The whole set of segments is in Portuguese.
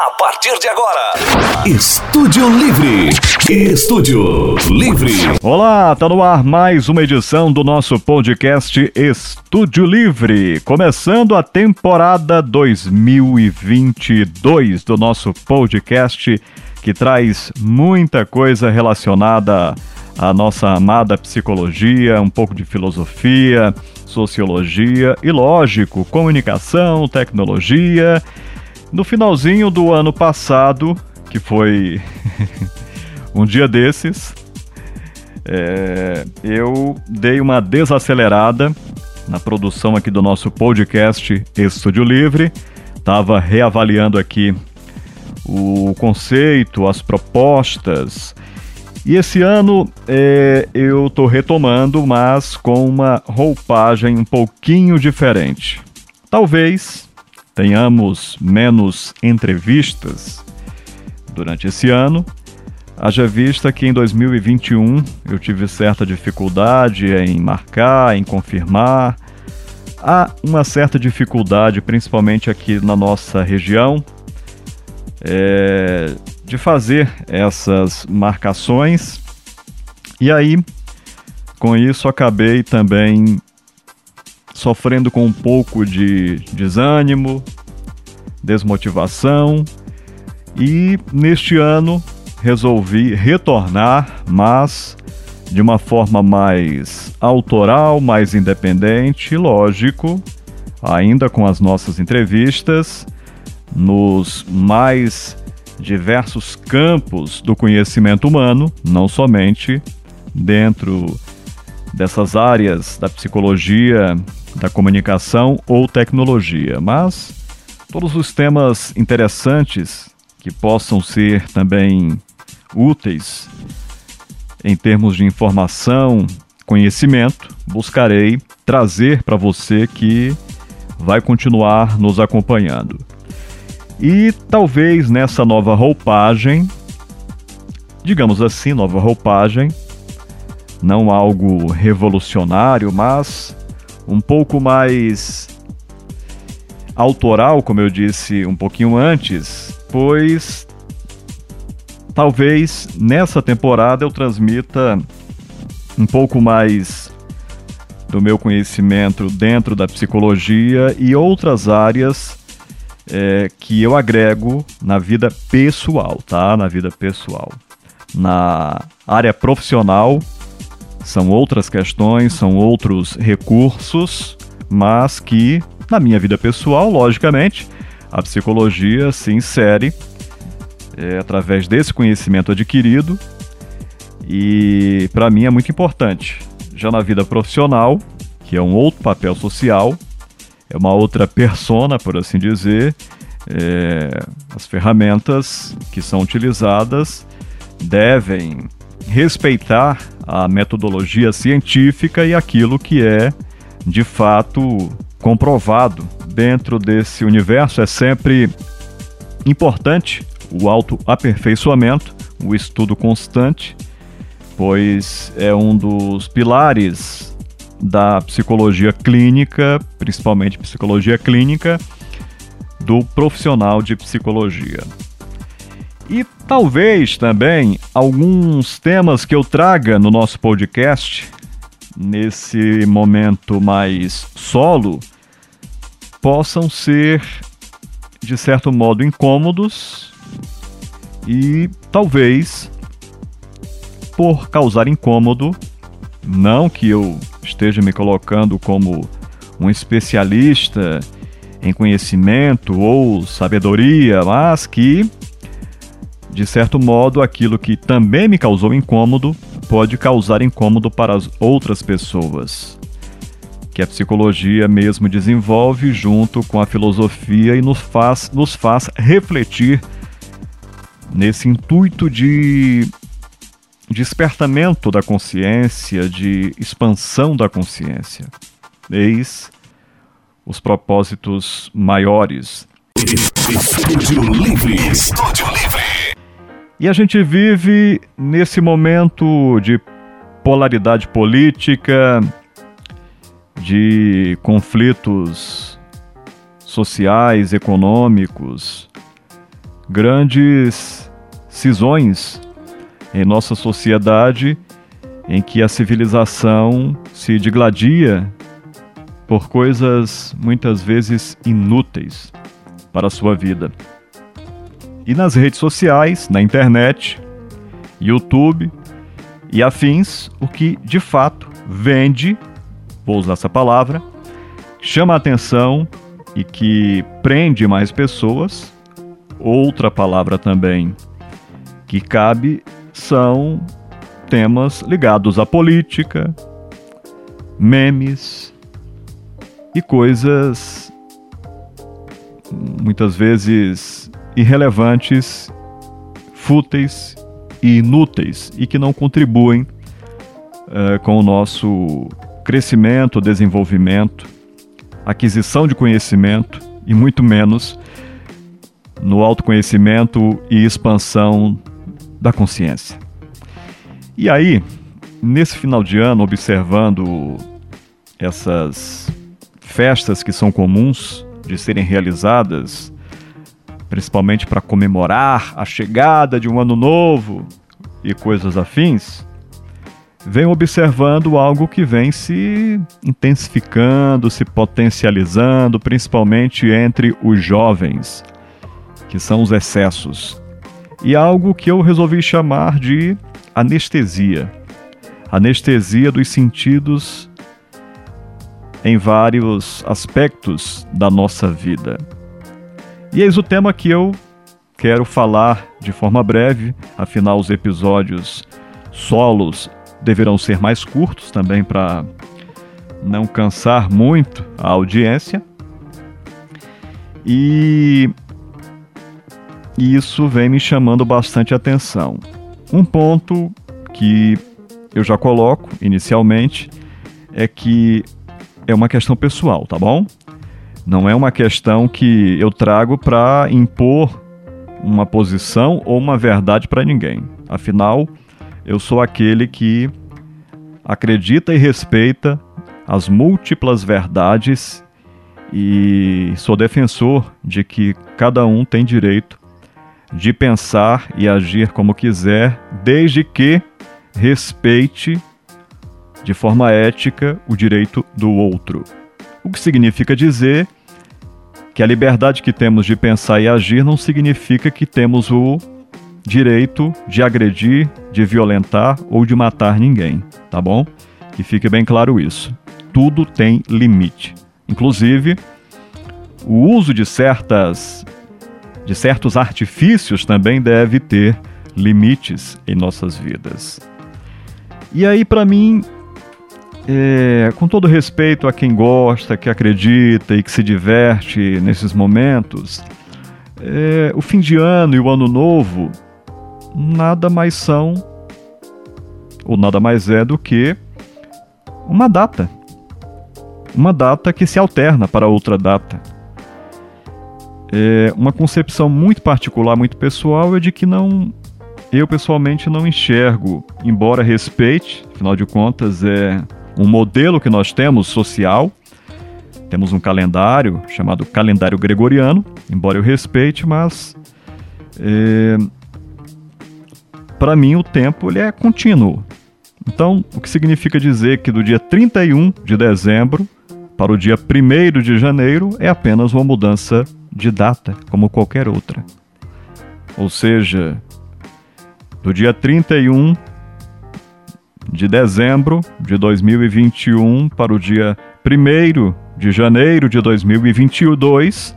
A partir de agora, Estúdio Livre. Estúdio Livre. Olá, tá no ar mais uma edição do nosso podcast Estúdio Livre, começando a temporada 2022 do nosso podcast que traz muita coisa relacionada à nossa amada psicologia, um pouco de filosofia, sociologia e, lógico, comunicação, tecnologia no finalzinho do ano passado, que foi um dia desses, é, eu dei uma desacelerada na produção aqui do nosso podcast Estúdio Livre. Estava reavaliando aqui o conceito, as propostas. E esse ano é, eu estou retomando, mas com uma roupagem um pouquinho diferente. Talvez tenhamos menos entrevistas durante esse ano, haja vista que em 2021 eu tive certa dificuldade em marcar, em confirmar. Há uma certa dificuldade, principalmente aqui na nossa região, é, de fazer essas marcações. E aí, com isso, acabei também sofrendo com um pouco de desânimo, desmotivação e neste ano resolvi retornar, mas de uma forma mais autoral, mais independente, lógico, ainda com as nossas entrevistas nos mais diversos campos do conhecimento humano, não somente dentro dessas áreas da psicologia da comunicação ou tecnologia, mas todos os temas interessantes que possam ser também úteis em termos de informação, conhecimento, buscarei trazer para você que vai continuar nos acompanhando. E talvez nessa nova roupagem, digamos assim, nova roupagem, não algo revolucionário, mas um pouco mais autoral, como eu disse um pouquinho antes, pois talvez nessa temporada eu transmita um pouco mais do meu conhecimento dentro da psicologia e outras áreas é, que eu agrego na vida pessoal, tá? Na vida pessoal. Na área profissional, são outras questões, são outros recursos, mas que, na minha vida pessoal, logicamente, a psicologia se insere é, através desse conhecimento adquirido e, para mim, é muito importante. Já na vida profissional, que é um outro papel social, é uma outra persona, por assim dizer, é, as ferramentas que são utilizadas devem respeitar a metodologia científica e aquilo que é de fato comprovado dentro desse universo. É sempre importante o autoaperfeiçoamento, o estudo constante, pois é um dos pilares da psicologia clínica, principalmente psicologia clínica, do profissional de psicologia. E talvez também alguns temas que eu traga no nosso podcast, nesse momento mais solo, possam ser, de certo modo, incômodos e talvez, por causar incômodo, não que eu esteja me colocando como um especialista em conhecimento ou sabedoria, mas que de certo modo, aquilo que também me causou incômodo pode causar incômodo para as outras pessoas. Que a psicologia mesmo desenvolve junto com a filosofia e nos faz, nos faz refletir nesse intuito de despertamento da consciência, de expansão da consciência. Eis os propósitos maiores. Estúdio Livre. Estúdio Livre. E a gente vive nesse momento de polaridade política, de conflitos sociais, econômicos, grandes cisões em nossa sociedade em que a civilização se digladia por coisas muitas vezes inúteis para a sua vida. E nas redes sociais, na internet, YouTube e afins, o que de fato vende, vou usar essa palavra, chama atenção e que prende mais pessoas. Outra palavra também que cabe são temas ligados à política, memes e coisas muitas vezes irrelevantes, fúteis e inúteis e que não contribuem uh, com o nosso crescimento, desenvolvimento, aquisição de conhecimento e muito menos no autoconhecimento e expansão da consciência. E aí, nesse final de ano, observando essas festas que são comuns de serem realizadas, principalmente para comemorar a chegada de um ano novo e coisas afins, venho observando algo que vem se intensificando, se potencializando, principalmente entre os jovens, que são os excessos. E algo que eu resolvi chamar de anestesia. Anestesia dos sentidos em vários aspectos da nossa vida. E eis o tema que eu quero falar de forma breve, afinal, os episódios solos deverão ser mais curtos também para não cansar muito a audiência. E isso vem me chamando bastante atenção. Um ponto que eu já coloco inicialmente é que é uma questão pessoal, tá bom? Não é uma questão que eu trago para impor uma posição ou uma verdade para ninguém. Afinal, eu sou aquele que acredita e respeita as múltiplas verdades e sou defensor de que cada um tem direito de pensar e agir como quiser, desde que respeite de forma ética o direito do outro. O que significa dizer que a liberdade que temos de pensar e agir não significa que temos o direito de agredir, de violentar ou de matar ninguém, tá bom? Que fique bem claro isso. Tudo tem limite. Inclusive, o uso de certas de certos artifícios também deve ter limites em nossas vidas. E aí, para mim, é, com todo respeito a quem gosta, que acredita e que se diverte nesses momentos, é, o fim de ano e o ano novo nada mais são, ou nada mais é do que uma data. Uma data que se alterna para outra data é, uma concepção muito particular, muito pessoal, é de que não. Eu pessoalmente não enxergo, embora respeite, afinal de contas é um modelo que nós temos social. Temos um calendário chamado calendário gregoriano, embora eu respeite, mas é, para mim o tempo ele é contínuo. Então, o que significa dizer que do dia 31 de dezembro para o dia 1 de janeiro é apenas uma mudança de data como qualquer outra. Ou seja, do dia 31 de dezembro de 2021 para o dia 1 de janeiro de 2022,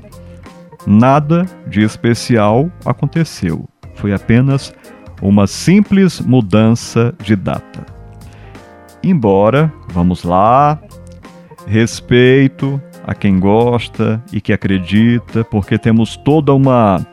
nada de especial aconteceu. Foi apenas uma simples mudança de data. Embora, vamos lá, respeito a quem gosta e que acredita, porque temos toda uma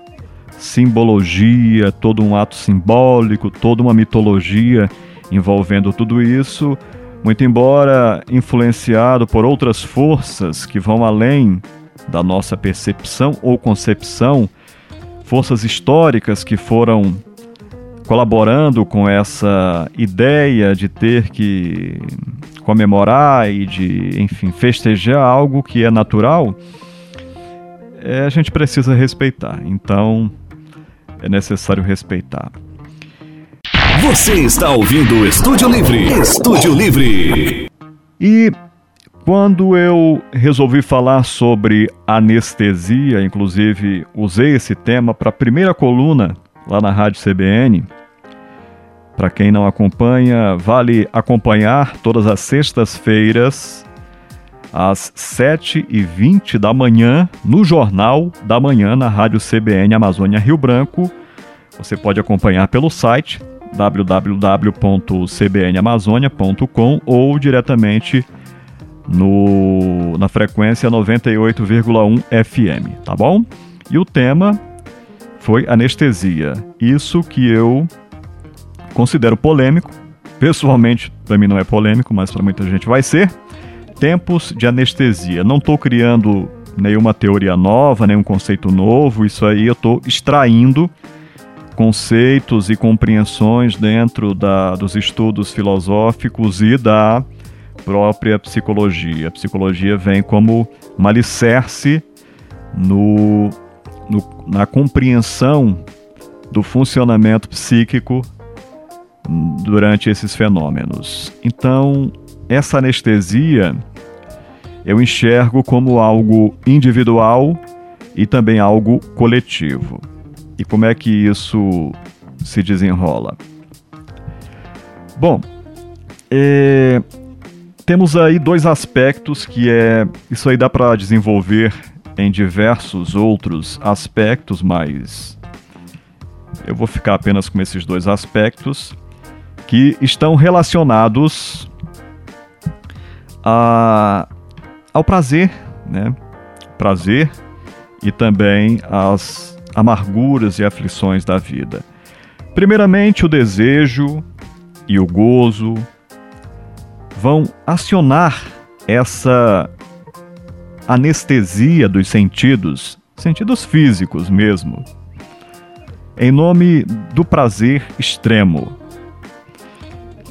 simbologia, todo um ato simbólico, toda uma mitologia envolvendo tudo isso, muito embora influenciado por outras forças que vão além da nossa percepção ou concepção, forças históricas que foram colaborando com essa ideia de ter que comemorar e de, enfim, festejar algo que é natural, é, a gente precisa respeitar. Então, é necessário respeitar. Você está ouvindo o Estúdio Livre. Estúdio Livre. E quando eu resolvi falar sobre anestesia, inclusive usei esse tema para a primeira coluna lá na Rádio CBN. Para quem não acompanha, vale acompanhar todas as sextas-feiras, às 7h20 da manhã, no Jornal da Manhã, na Rádio CBN Amazônia Rio Branco. Você pode acompanhar pelo site www.cbnamazônia.com ou diretamente no, na frequência 98,1 FM, tá bom? E o tema foi anestesia. Isso que eu considero polêmico. Pessoalmente, para mim não é polêmico, mas para muita gente vai ser. Tempos de anestesia. Não estou criando nenhuma teoria nova, nenhum conceito novo. Isso aí eu estou extraindo conceitos e compreensões dentro da, dos estudos filosóficos e da própria psicologia. A psicologia vem como um alicerce no, no, na compreensão do funcionamento psíquico durante esses fenômenos. Então, essa anestesia eu enxergo como algo individual e também algo coletivo. E como é que isso se desenrola? Bom, é, temos aí dois aspectos que é isso aí dá para desenvolver em diversos outros aspectos, mas eu vou ficar apenas com esses dois aspectos que estão relacionados a, ao prazer, né? Prazer e também as amarguras e aflições da vida. Primeiramente, o desejo e o gozo vão acionar essa anestesia dos sentidos, sentidos físicos mesmo, em nome do prazer extremo.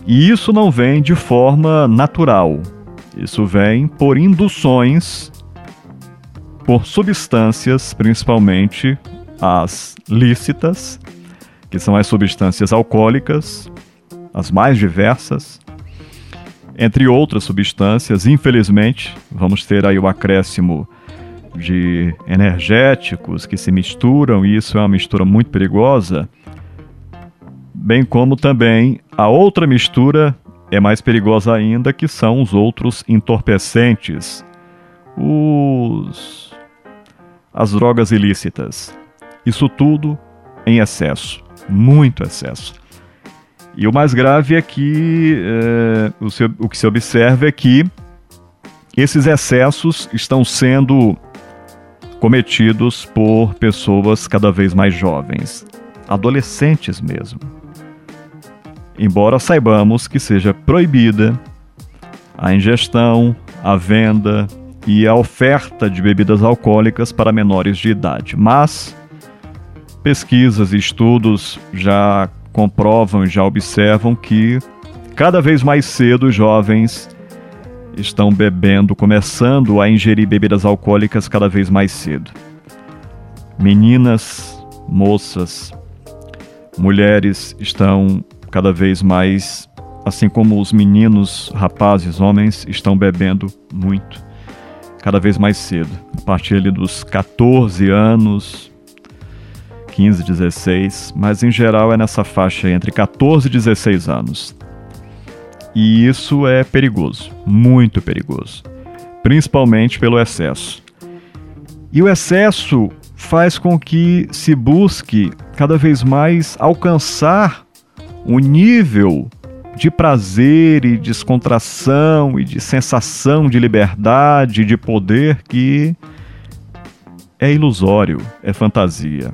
E isso não vem de forma natural, isso vem por induções, por substâncias, principalmente as lícitas, que são as substâncias alcoólicas, as mais diversas, entre outras substâncias. Infelizmente, vamos ter aí o acréscimo de energéticos que se misturam, e isso é uma mistura muito perigosa, bem como também a outra mistura é mais perigosa ainda, que são os outros entorpecentes, os as drogas ilícitas. Isso tudo em excesso, muito excesso. E o mais grave é que é, o, se, o que se observa é que esses excessos estão sendo cometidos por pessoas cada vez mais jovens, adolescentes mesmo. Embora saibamos que seja proibida a ingestão, a venda e a oferta de bebidas alcoólicas para menores de idade, mas pesquisas e estudos já comprovam já observam que cada vez mais cedo os jovens estão bebendo, começando a ingerir bebidas alcoólicas cada vez mais cedo. Meninas, moças, mulheres estão cada vez mais, assim como os meninos, rapazes, homens, estão bebendo muito, cada vez mais cedo. A partir dos 14 anos, 15, 16, mas em geral é nessa faixa entre 14 e 16 anos. E isso é perigoso, muito perigoso, principalmente pelo excesso. E o excesso faz com que se busque cada vez mais alcançar um nível de prazer e descontração e de sensação de liberdade, de poder que é ilusório, é fantasia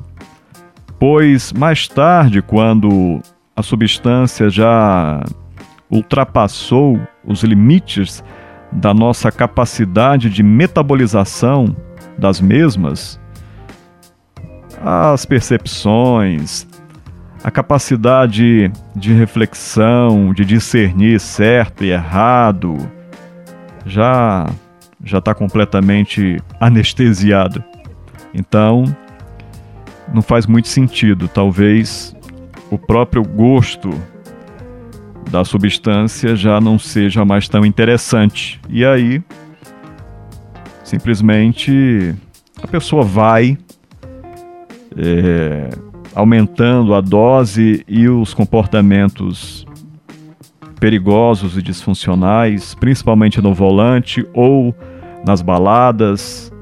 pois mais tarde, quando a substância já ultrapassou os limites da nossa capacidade de metabolização das mesmas, as percepções, a capacidade de reflexão, de discernir certo e errado, já já está completamente anestesiado. Então, não faz muito sentido. Talvez o próprio gosto da substância já não seja mais tão interessante. E aí, simplesmente, a pessoa vai é, aumentando a dose e os comportamentos perigosos e disfuncionais, principalmente no volante ou nas baladas,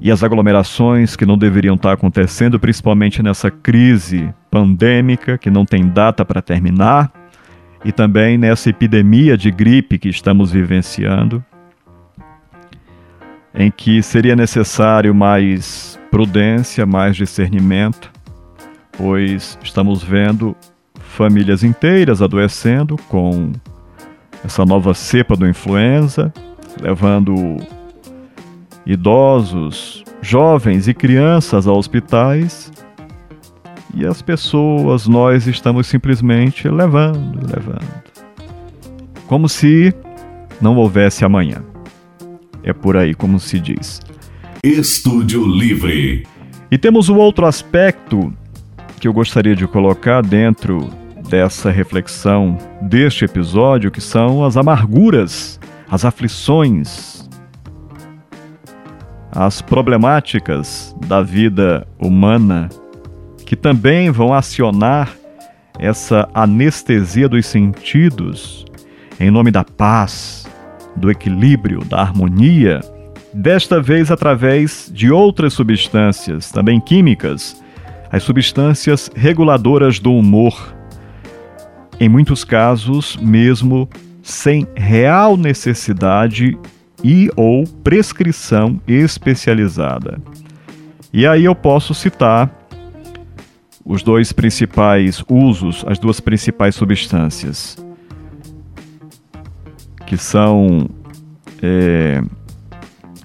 e as aglomerações que não deveriam estar acontecendo, principalmente nessa crise pandêmica que não tem data para terminar, e também nessa epidemia de gripe que estamos vivenciando, em que seria necessário mais prudência, mais discernimento, pois estamos vendo famílias inteiras adoecendo com essa nova cepa do influenza, levando idosos, jovens e crianças a hospitais e as pessoas, nós estamos simplesmente levando, levando. Como se não houvesse amanhã. É por aí como se diz. Estúdio Livre. E temos o outro aspecto que eu gostaria de colocar dentro dessa reflexão deste episódio, que são as amarguras, as aflições, as problemáticas da vida humana que também vão acionar essa anestesia dos sentidos em nome da paz, do equilíbrio, da harmonia, desta vez através de outras substâncias, também químicas, as substâncias reguladoras do humor. Em muitos casos, mesmo sem real necessidade e ou prescrição especializada. E aí eu posso citar os dois principais usos, as duas principais substâncias, que são é,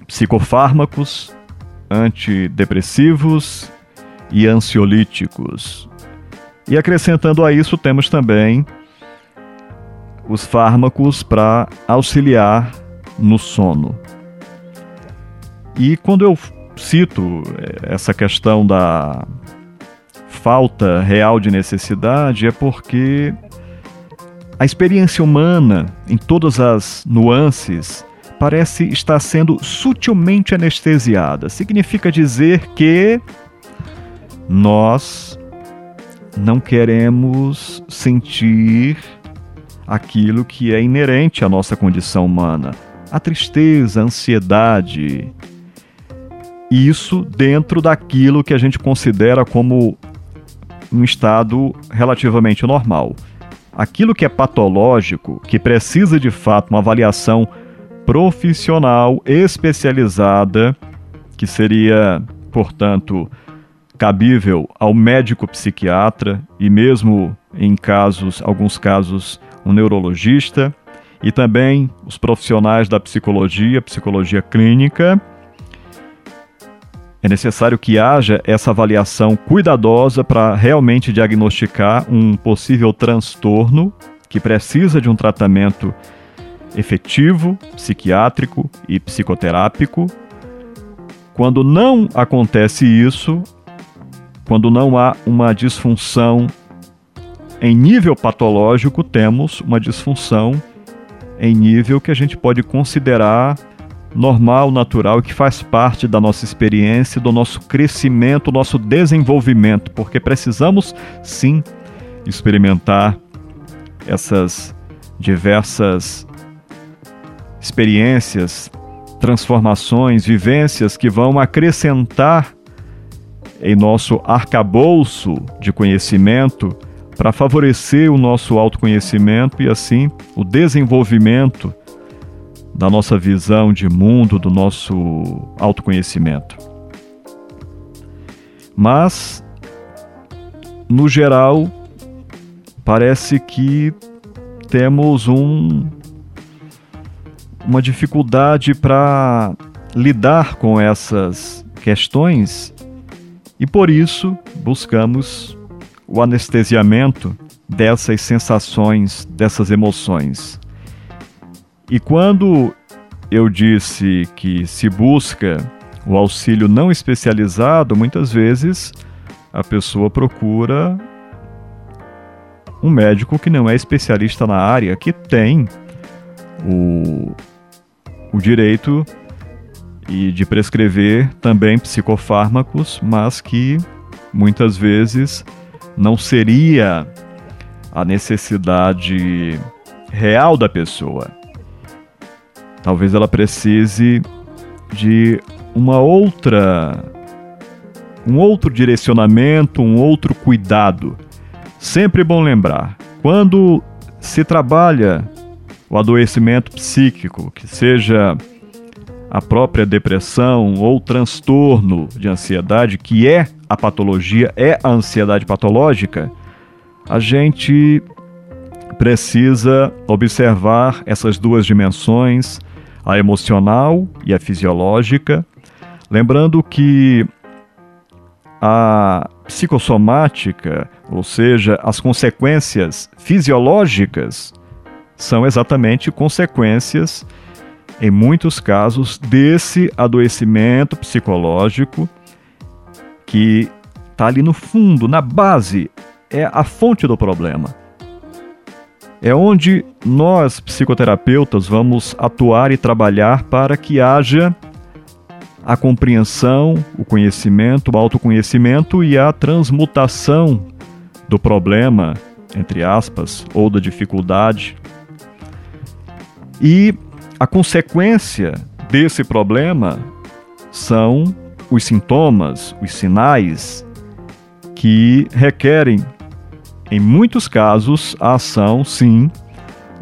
psicofármacos, antidepressivos e ansiolíticos. E acrescentando a isso, temos também os fármacos para auxiliar no sono. E quando eu cito eh, essa questão da falta real de necessidade, é porque a experiência humana, em todas as nuances, parece estar sendo sutilmente anestesiada. Significa dizer que nós não queremos sentir aquilo que é inerente à nossa condição humana a tristeza, a ansiedade. Isso dentro daquilo que a gente considera como um estado relativamente normal. Aquilo que é patológico, que precisa de fato uma avaliação profissional especializada, que seria, portanto, cabível ao médico psiquiatra e mesmo em casos, alguns casos, um neurologista e também os profissionais da psicologia, psicologia clínica. É necessário que haja essa avaliação cuidadosa para realmente diagnosticar um possível transtorno que precisa de um tratamento efetivo, psiquiátrico e psicoterápico. Quando não acontece isso, quando não há uma disfunção em nível patológico, temos uma disfunção em nível que a gente pode considerar normal, natural, que faz parte da nossa experiência, do nosso crescimento, do nosso desenvolvimento, porque precisamos sim experimentar essas diversas experiências, transformações, vivências que vão acrescentar em nosso arcabouço de conhecimento para favorecer o nosso autoconhecimento e assim o desenvolvimento da nossa visão de mundo, do nosso autoconhecimento. Mas, no geral, parece que temos um, uma dificuldade para lidar com essas questões e por isso buscamos o anestesiamento dessas sensações, dessas emoções. E quando eu disse que se busca o auxílio não especializado, muitas vezes a pessoa procura um médico que não é especialista na área, que tem o, o direito e de prescrever também psicofármacos, mas que muitas vezes não seria a necessidade real da pessoa. Talvez ela precise de uma outra um outro direcionamento, um outro cuidado. Sempre bom lembrar, quando se trabalha o adoecimento psíquico, que seja a própria depressão ou transtorno de ansiedade, que é a patologia, é a ansiedade patológica, a gente precisa observar essas duas dimensões, a emocional e a fisiológica, lembrando que a psicossomática, ou seja, as consequências fisiológicas, são exatamente consequências, em muitos casos, desse adoecimento psicológico que está ali no fundo, na base, é a fonte do problema. É onde nós, psicoterapeutas, vamos atuar e trabalhar para que haja a compreensão, o conhecimento, o autoconhecimento e a transmutação do problema, entre aspas, ou da dificuldade. E a consequência desse problema são os sintomas, os sinais que requerem, em muitos casos, a ação, sim,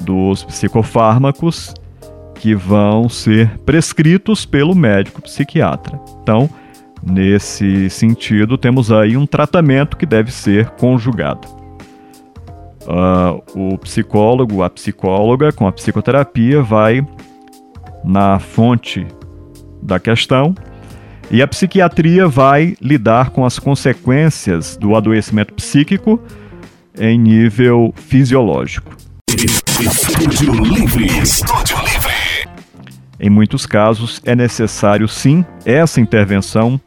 dos psicofármacos que vão ser prescritos pelo médico psiquiatra. Então, nesse sentido, temos aí um tratamento que deve ser conjugado. Uh, o psicólogo, a psicóloga, com a psicoterapia, vai na fonte da questão e a psiquiatria vai lidar com as consequências do adoecimento psíquico em nível fisiológico. Estúdio Livre. Estúdio Livre. Em muitos casos, é necessário sim essa intervenção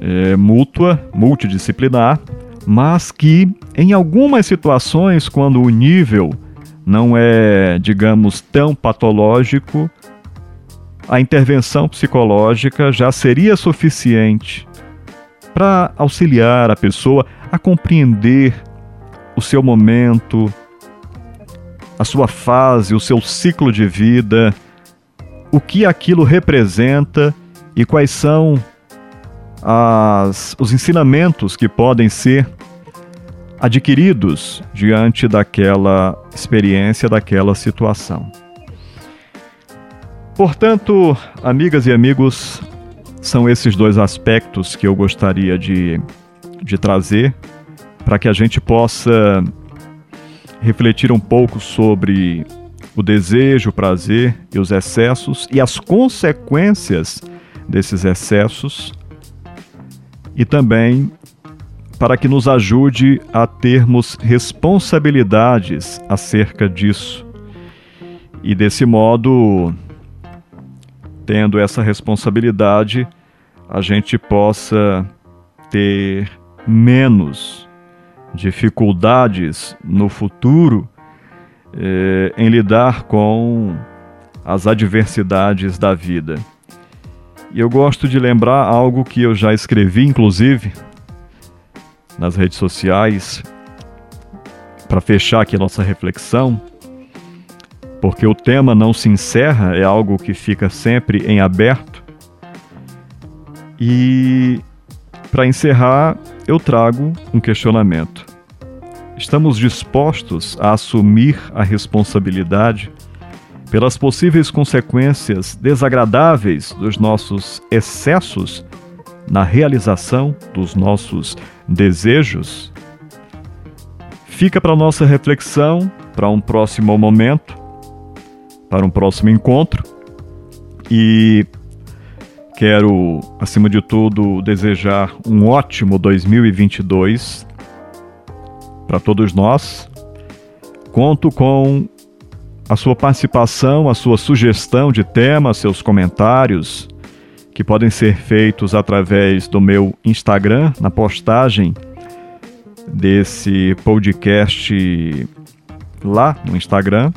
é, mútua, multidisciplinar, mas que em algumas situações, quando o nível não é, digamos, tão patológico, a intervenção psicológica já seria suficiente para auxiliar a pessoa a compreender o seu momento, a sua fase, o seu ciclo de vida o que aquilo representa e quais são as, os ensinamentos que podem ser adquiridos diante daquela experiência, daquela situação. Portanto, amigas e amigos, são esses dois aspectos que eu gostaria de, de trazer para que a gente possa refletir um pouco sobre o desejo, o prazer e os excessos e as consequências desses excessos, e também para que nos ajude a termos responsabilidades acerca disso. E desse modo, tendo essa responsabilidade, a gente possa ter menos dificuldades no futuro eh, em lidar com as adversidades da vida. E eu gosto de lembrar algo que eu já escrevi, inclusive, nas redes sociais, para fechar aqui a nossa reflexão, porque o tema não se encerra, é algo que fica sempre em aberto. E para encerrar, eu trago um questionamento. Estamos dispostos a assumir a responsabilidade pelas possíveis consequências desagradáveis dos nossos excessos na realização dos nossos desejos? Fica para nossa reflexão, para um próximo momento, para um próximo encontro. E quero, acima de tudo, desejar um ótimo 2022 para todos nós. Conto com a sua participação, a sua sugestão de tema, seus comentários, que podem ser feitos através do meu Instagram, na postagem desse podcast lá no Instagram.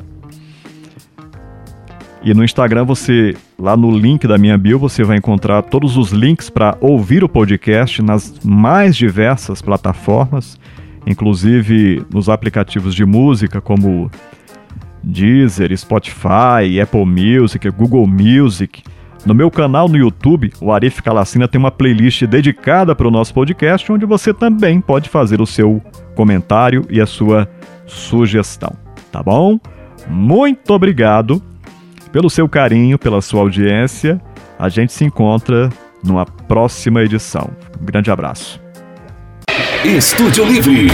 E no Instagram você, lá no link da minha bio, você vai encontrar todos os links para ouvir o podcast nas mais diversas plataformas, inclusive nos aplicativos de música como Deezer, Spotify, Apple Music, Google Music. No meu canal no YouTube, o Arif Calacina tem uma playlist dedicada para o nosso podcast, onde você também pode fazer o seu comentário e a sua sugestão, tá bom? Muito obrigado pelo seu carinho, pela sua audiência. A gente se encontra numa próxima edição. Um grande abraço. Estúdio Livre.